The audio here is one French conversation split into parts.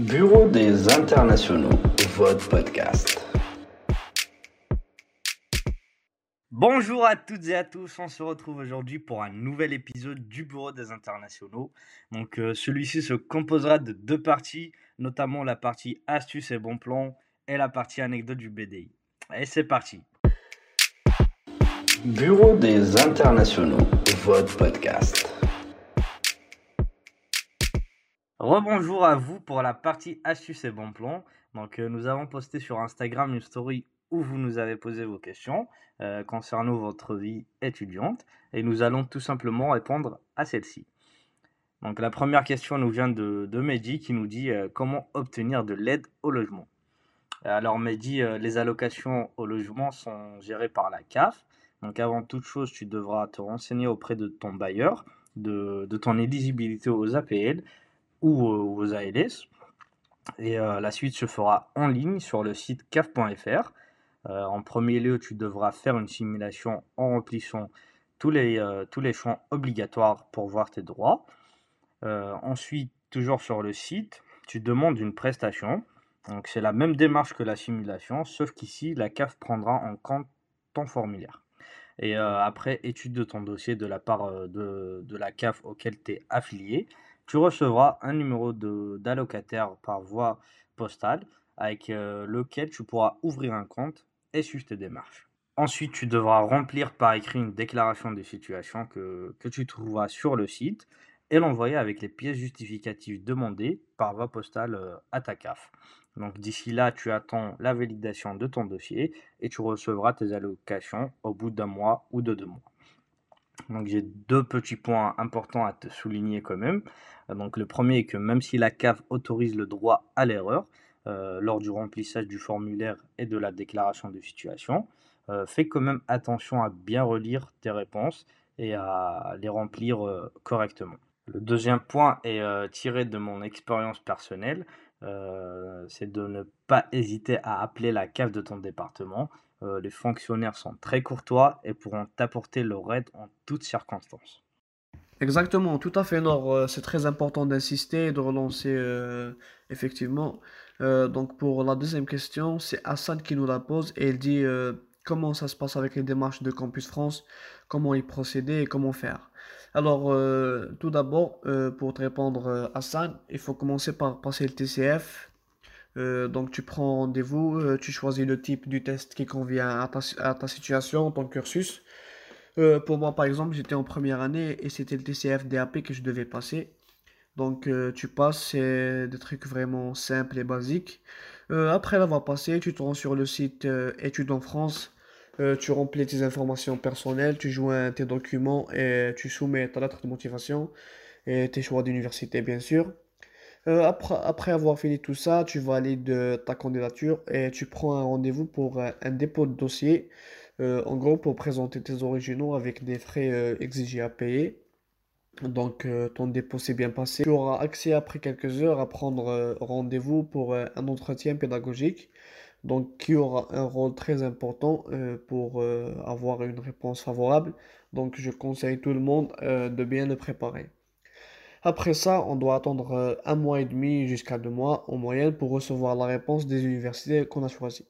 Bureau des internationaux, votre podcast. Bonjour à toutes et à tous, on se retrouve aujourd'hui pour un nouvel épisode du Bureau des internationaux. Donc euh, celui-ci se composera de deux parties, notamment la partie astuces et bons plans et la partie anecdote du BDI. Et c'est parti. Bureau des internationaux, votre podcast. Rebonjour à vous pour la partie astuces et bons plans. Donc, euh, nous avons posté sur Instagram une story où vous nous avez posé vos questions euh, concernant votre vie étudiante et nous allons tout simplement répondre à celle-ci. Donc, la première question nous vient de, Mehdi qui nous dit euh, comment obtenir de l'aide au logement? Alors, Mehdi, les allocations au logement sont gérées par la CAF. Donc, avant toute chose, tu devras te renseigner auprès de ton bailleur de ton éligibilité aux APL ou aux ALS. Et euh, la suite se fera en ligne sur le site caf.fr. Euh, en premier lieu, tu devras faire une simulation en remplissant tous les, euh, champs obligatoires pour voir tes droits. ensuite, toujours sur le site, tu demandes une prestation. Donc c'est la même démarche que la simulation, sauf qu'ici, la CAF prendra en compte ton formulaire. Et après étude de ton dossier de la part de, de la CAF auquel tu es affilié, tu recevras un numéro d'allocataire par voie postale avec euh, lequel tu pourras ouvrir un compte et suivre tes démarches. Ensuite, tu devras remplir par écrit une déclaration de situation que, que tu trouveras sur le site et l'envoyer avec les pièces justificatives demandées par voie postale euh, à ta CAF. Donc d'ici là, tu attends la validation de ton dossier et tu recevras tes allocations au bout d'un mois ou de deux mois. Donc j'ai deux petits points importants à te souligner quand même. Donc le premier est que même si la CAF autorise le droit à l'erreur euh, lors du remplissage du formulaire et de la déclaration de situation, euh, fais quand même attention à bien relire tes réponses et à les remplir euh, correctement. Le deuxième point est tiré de mon expérience personnelle, c'est de ne pas hésiter à appeler la CAF de ton département euh, les fonctionnaires sont très courtois et pourront t'apporter leur aide en toutes circonstances. Exactement, tout à fait, Nord. Euh, c'est très important d'insister et de relancer, euh, effectivement. donc, pour la deuxième question, c'est Hassan qui nous la pose et il dit comment ça se passe avec les démarches de Campus France, comment y procéder et comment faire? Alors, tout d'abord, pour te répondre, Hassan, il faut commencer par passer le TCF, euh, donc tu prends rendez-vous, euh, tu choisis le type du test qui convient à ta, situation, ton cursus. Euh, pour moi, par exemple, j'étais en première année et c'était le TCF DAP que je devais passer. Donc tu passes, des trucs vraiment simples et basiques. après l'avoir passé, tu te rends sur le site Études en France. Tu remplis tes informations personnelles, tu joins tes documents et tu soumets ta lettre de motivation et tes choix d'université, bien sûr. Euh, après, avoir fini tout ça, tu vas aller de ta candidature et tu prends un rendez-vous pour euh, un dépôt de dossier. Euh, en gros, pour présenter tes originaux avec des frais exigés à payer. Donc, ton dépôt s'est bien passé. Tu auras accès après quelques heures à prendre rendez-vous pour un entretien pédagogique. Donc, qui aura un rôle très important pour avoir une réponse favorable. Donc, je conseille tout le monde de bien le préparer. Après ça, on doit attendre euh, un mois et demi jusqu'à deux mois en moyenne pour recevoir la réponse des universités qu'on a choisies.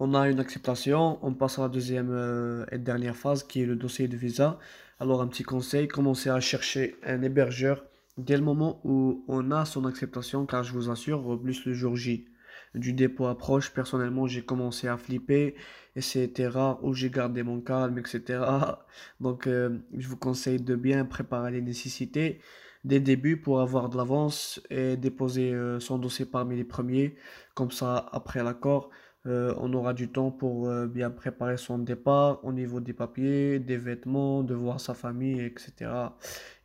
On a une acceptation, on passe à la deuxième euh, et dernière phase qui est le dossier de visa. Alors un petit conseil, commencez à chercher un hébergeur dès le moment où on a son acceptation car je vous assure, plus le jour J du dépôt approche, personnellement j'ai commencé à flipper et c'était rare où j'ai gardé mon calme, etc. Donc euh, je vous conseille de bien préparer les nécessités des débuts pour avoir de l'avance et déposer euh, son dossier parmi les premiers. Comme ça, après l'accord, euh, on aura du temps pour bien préparer son départ au niveau des papiers, des vêtements, de voir sa famille, etc.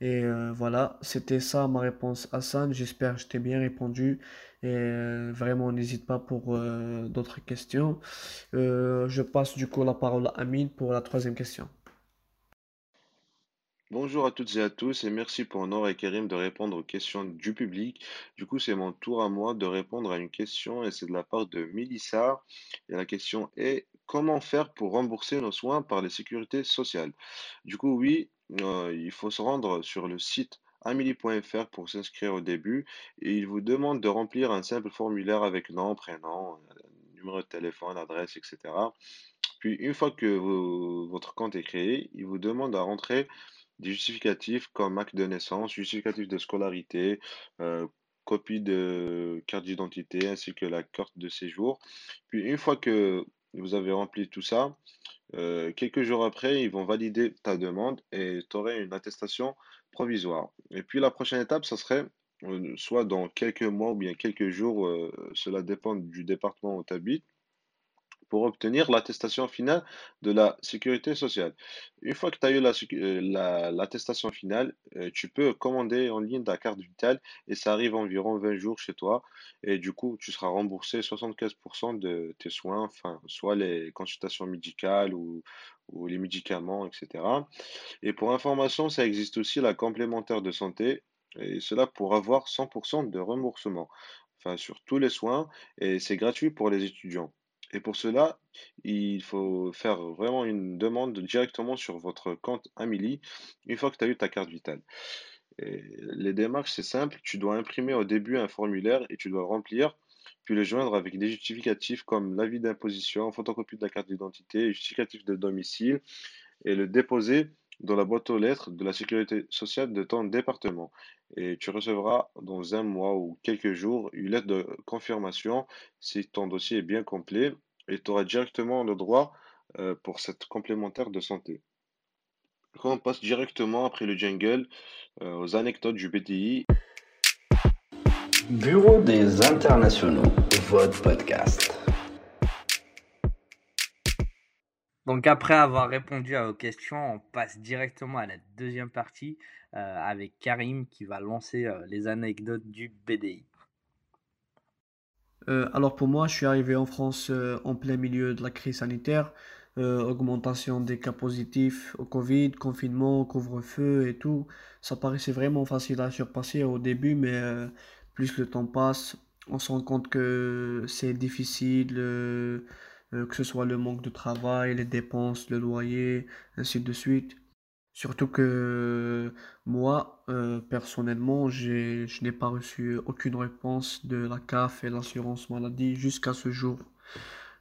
Et voilà, c'était ça ma réponse à Hassan. J'espère que je t'ai bien répondu. Et vraiment, n'hésite pas pour d'autres questions. je passe du coup la parole à Amine pour la troisième question. Bonjour à toutes et à tous et merci pour Nora et Karim de répondre aux questions du public. Du coup, c'est mon tour à moi de répondre à une question et c'est de la part de Mélissa. Et la question est comment faire pour rembourser nos soins par les sécurités sociales? Du coup, oui, euh, il faut se rendre sur le site amili.fr pour s'inscrire au début et il vous demande de remplir un simple formulaire avec nom, prénom, euh, numéro de téléphone, adresse, etc. Puis une fois que vo- votre compte est créé, il vous demande à rentrer des justificatifs comme acte de naissance, justificatif de scolarité, euh, copie de carte d'identité ainsi que la carte de séjour. Puis une fois que vous avez rempli tout ça, euh, quelques jours après, ils vont valider ta demande et tu aurais une attestation Et puis la prochaine étape, ça serait euh, soit dans quelques mois ou bien quelques jours, euh, cela dépend du département où tu habites pour obtenir l'attestation finale de la sécurité sociale. Une fois que tu as eu euh, la- l'attestation finale, euh, tu peux commander en ligne ta carte vitale et ça arrive environ 20 jours chez toi. Et du coup, tu seras remboursé 75% de tes soins, enfin, soit les consultations médicales ou, ou les médicaments, etc. Et pour information, ça existe aussi la complémentaire de santé, et cela pour avoir 100% de remboursement, enfin sur tous les soins, et c'est gratuit pour les étudiants. Et pour cela, il faut faire vraiment une demande directement sur votre compte Amili une fois que tu as eu ta carte vitale. Les démarches, c'est simple, tu dois imprimer au début un formulaire et tu dois le remplir, puis le joindre avec des justificatifs comme l'avis d'imposition, photocopie de la carte d'identité, justificatif de domicile, et le déposer dans la boîte aux lettres de la sécurité sociale de ton département. Et tu recevras dans un mois ou quelques jours une lettre de confirmation si ton dossier est bien complet et tu auras directement le droit euh, pour cette complémentaire de santé. Quand on passe directement après le jingle euh, aux anecdotes du BTI. Bureau des internationaux, votre podcast. Donc après avoir répondu à vos questions, on passe directement à la deuxième partie euh, avec Karim qui va lancer euh, les anecdotes du BDI. Euh, alors pour moi, je suis arrivé en France en plein milieu de la crise sanitaire, augmentation des cas positifs au Covid, confinement, couvre-feu et tout. Ça paraissait vraiment facile à surpasser au début, mais plus le temps passe, on se rend compte que c'est difficile, que ce soit le manque de travail, les dépenses, le loyer, ainsi de suite. Surtout que moi, euh, personnellement, je n'ai pas reçu aucune réponse de la CAF et l'assurance maladie jusqu'à ce jour.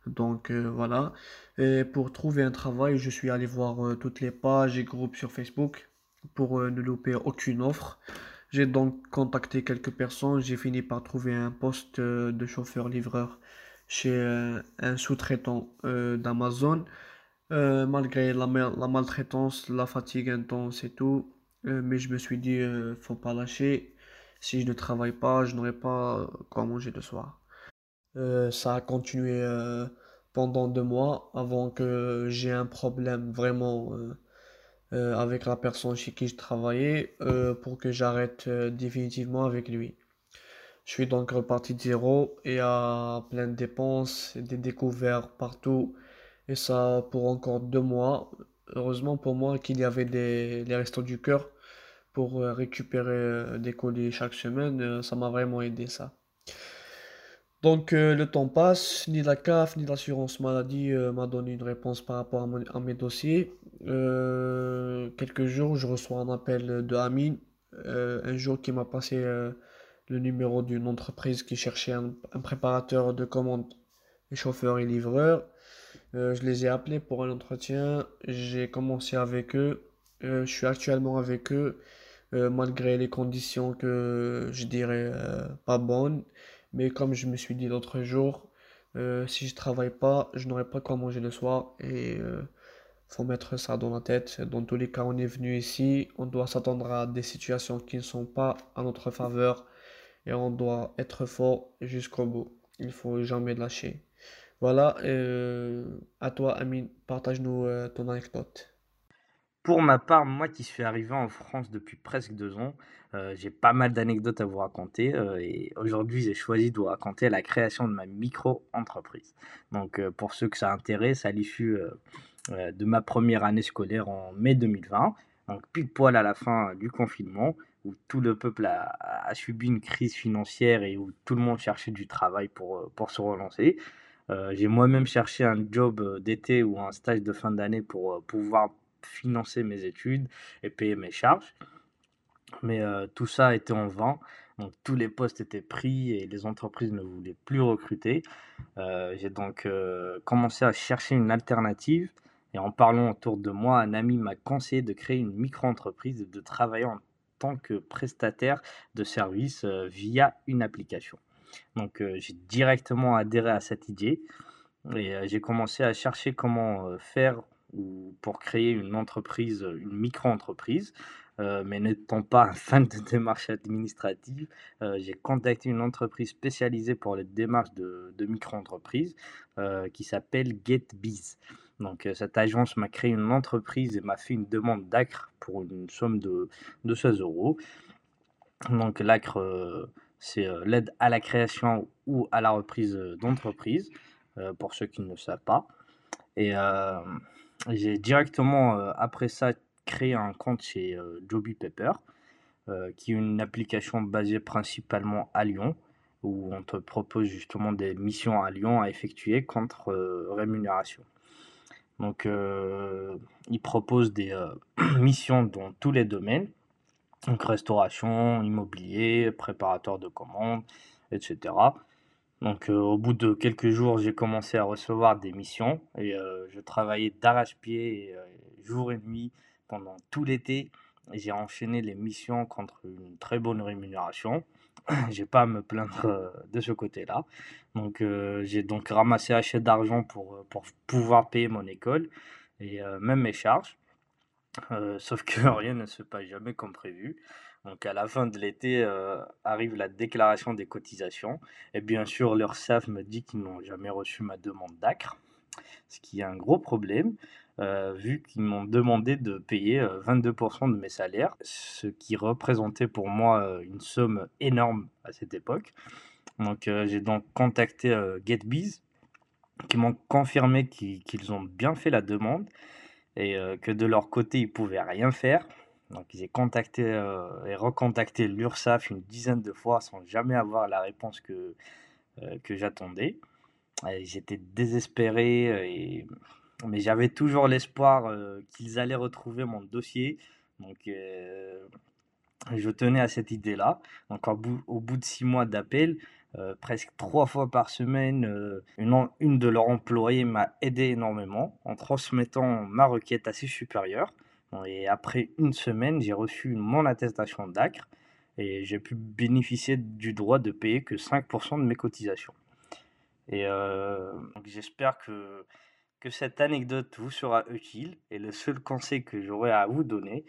Donc euh, voilà. Et pour trouver un travail, je suis allé voir euh, toutes les pages et groupes sur Facebook pour euh, ne louper aucune offre. J'ai donc contacté quelques personnes. J'ai fini par trouver un poste euh, de chauffeur-livreur chez euh, un sous-traitant euh, d'Amazon. Euh, malgré la, ma- la maltraitance, la fatigue intense et tout, mais je me suis dit, faut pas lâcher. Si je ne travaille pas, je n'aurai pas quoi manger le soir. Ça a continué pendant deux mois avant que j'ai un problème vraiment avec la personne chez qui je travaillais pour que j'arrête définitivement avec lui. Je suis donc reparti de zéro et à plein de dépenses, des découvertes partout. Et ça pour encore deux mois. Heureusement pour moi qu'il y avait des, les Restos du Cœur pour euh, récupérer euh, des colis chaque semaine. Euh, ça m'a vraiment aidé ça. Donc le temps passe, ni la CAF ni l'assurance maladie m'a donné une réponse par rapport à, mon- à mes dossiers. Quelques jours, je reçois un appel de Amine, un jour qui m'a passé le numéro d'une entreprise qui cherchait un, préparateur de commandes, chauffeur et livreur. Euh, je les ai appelés pour un entretien. J'ai commencé avec eux. Euh, je suis actuellement avec eux, euh, malgré les conditions que je dirais pas bonnes. Mais comme je me suis dit l'autre jour, si je travaille pas, je n'aurai pas quoi manger le soir. Et faut mettre ça dans la tête. Dans tous les cas, on est venu ici. On doit s'attendre à des situations qui ne sont pas à notre faveur. Et on doit être fort jusqu'au bout. Il faut jamais lâcher. Voilà, euh, à toi, Amine, partage-nous euh, ton anecdote. Pour ma part, moi qui suis arrivé en France depuis presque deux ans, euh, j'ai pas mal d'anecdotes à vous raconter et aujourd'hui j'ai choisi de vous raconter la création de ma micro-entreprise. Donc pour ceux que ça intéresse, à l'issue de ma première année scolaire en mai 2020, donc pile poil à la fin du confinement, où tout le peuple a, subi une crise financière et où tout le monde cherchait du travail pour, euh, pour se relancer. Euh, j'ai moi-même cherché un job euh, d'été ou un stage de fin d'année pour pouvoir financer mes études et payer mes charges. Mais tout ça était en vain. Donc tous les postes étaient pris et les entreprises ne voulaient plus recruter. J'ai donc commencé à chercher une alternative. Et en parlant autour de moi, un ami m'a conseillé de créer une micro-entreprise et de travailler en tant que prestataire de services via une application. Donc j'ai directement adhéré à cette idée et j'ai commencé à chercher comment faire ou pour créer une entreprise, une micro-entreprise. Euh, mais n'étant pas un fan de démarches administratives, euh, j'ai contacté une entreprise spécialisée pour les démarches de, micro-entreprises euh, qui s'appelle GetBiz. Donc cette agence m'a créé une entreprise et m'a fait une demande d'ACRE pour une somme de, de 16 euros. Donc l'ACRE, c'est l'aide à la création ou à la reprise d'entreprise, pour ceux qui ne le savent pas. Et j'ai directement, après ça, créé un compte chez Joby Pepper, qui est une application basée principalement à Lyon, où on te propose justement des missions à Lyon à effectuer contre rémunération. Donc, il propose des missions dans tous les domaines, donc restauration, immobilier, préparateur de commandes, etc. Donc, au bout de quelques jours, j'ai commencé à recevoir des missions et je travaillais d'arrache-pied, jour et nuit, pendant tout l'été. J'ai enchaîné les missions contre une très bonne rémunération. j'ai pas à me plaindre de ce côté-là. Donc, j'ai donc ramassé assez d'argent pour, pour pouvoir payer mon école et même mes charges. sauf que rien ne se passe jamais comme prévu. Donc à la fin de l'été arrive la déclaration des cotisations. Et bien sûr, leur SAF me dit qu'ils n'ont jamais reçu ma demande d'ACRE, ce qui est un gros problème. Vu qu'ils m'ont demandé de payer 22% de mes salaires, ce qui représentait pour moi une somme énorme à cette époque. Donc j'ai donc contacté GetBiz, qui m'ont confirmé qu'ils ont bien fait la demande et que de leur côté ils pouvaient rien faire. Donc j'ai contacté et recontacté l'URSSAF une dizaine de fois sans jamais avoir la réponse que, que j'attendais. J'étais désespéré, et... mais j'avais toujours l'espoir qu'ils allaient retrouver mon dossier. Donc je tenais à cette idée-là. Donc au bout, de six mois d'appel, presque trois fois par semaine, une, une de leurs employés m'a aidé énormément en transmettant ma requête assez supérieure. Et après une semaine, j'ai reçu mon attestation d'ACRE et j'ai pu bénéficier du droit de payer que 5% de mes cotisations. Et j'espère que, que cette anecdote vous sera utile. Et le seul conseil que j'aurai à vous donner,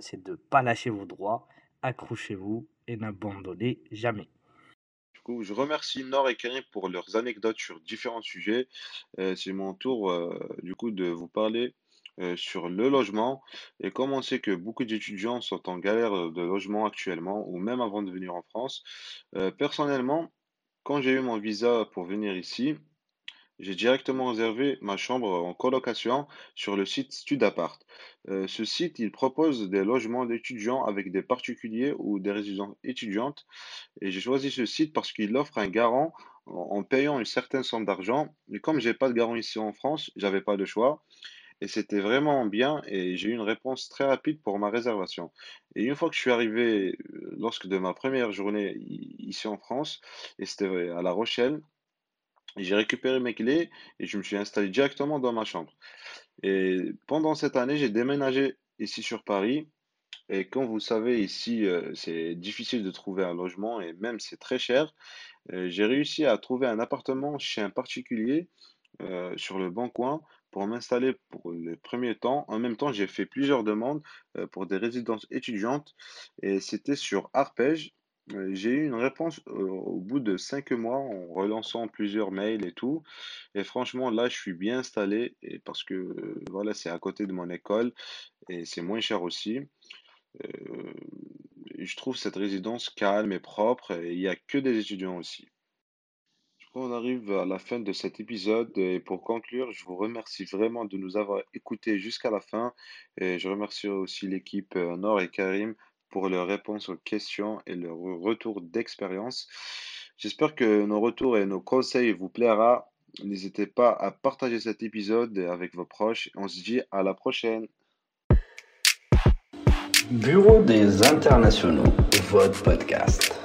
c'est de ne pas lâcher vos droits, accrochez-vous et n'abandonnez jamais. Du coup, je remercie Nord et Karim pour leurs anecdotes sur différents sujets. c'est mon tour, du coup, de vous parler euh, sur le logement. Et comme on sait que beaucoup d'étudiants sont en galère euh, de logement actuellement, ou même avant de venir en France, euh, personnellement, quand j'ai eu mon visa pour venir ici, j'ai directement réservé ma chambre en colocation sur le site Studapart. ce site, il propose des logements d'étudiants avec des particuliers ou des résidences étudiantes. Et j'ai choisi ce site parce qu'il offre un garant en, payant une certaine somme d'argent. Et comme j'ai pas de garant ici en France, j'avais pas de choix. Et c'était vraiment bien et j'ai eu une réponse très rapide pour ma réservation. Et une fois que je suis arrivé, euh, lorsque de ma première journée ici en France, et c'était à La Rochelle, j'ai récupéré mes clés et je me suis installé directement dans ma chambre. Et pendant cette année, j'ai déménagé ici sur Paris. Et comme vous savez, ici, euh, c'est difficile de trouver un logement et même c'est très cher. Euh, j'ai réussi à trouver un appartement chez un particulier sur le Bon Coin pour m'installer pour les premiers temps. En même temps, j'ai fait plusieurs demandes euh, pour des résidences étudiantes et c'était sur Arpège. Euh, j'ai eu une réponse au bout de cinq mois en relançant plusieurs mails et tout. Et franchement, là, je suis bien installé parce que voilà, c'est à côté de mon école et c'est moins cher aussi. je trouve cette résidence calme et propre et il n'y a que des étudiants aussi. On arrive à la fin de cet épisode et pour conclure, je vous remercie vraiment de nous avoir écoutés jusqu'à la fin et je remercie aussi l'équipe Nord et Karim pour leurs réponses aux questions et leur retour d'expérience. J'espère que nos retours et nos conseils vous plaira. N'hésitez pas à partager cet épisode avec vos proches. On se dit à la prochaine. Bureau des internationaux, votre podcast.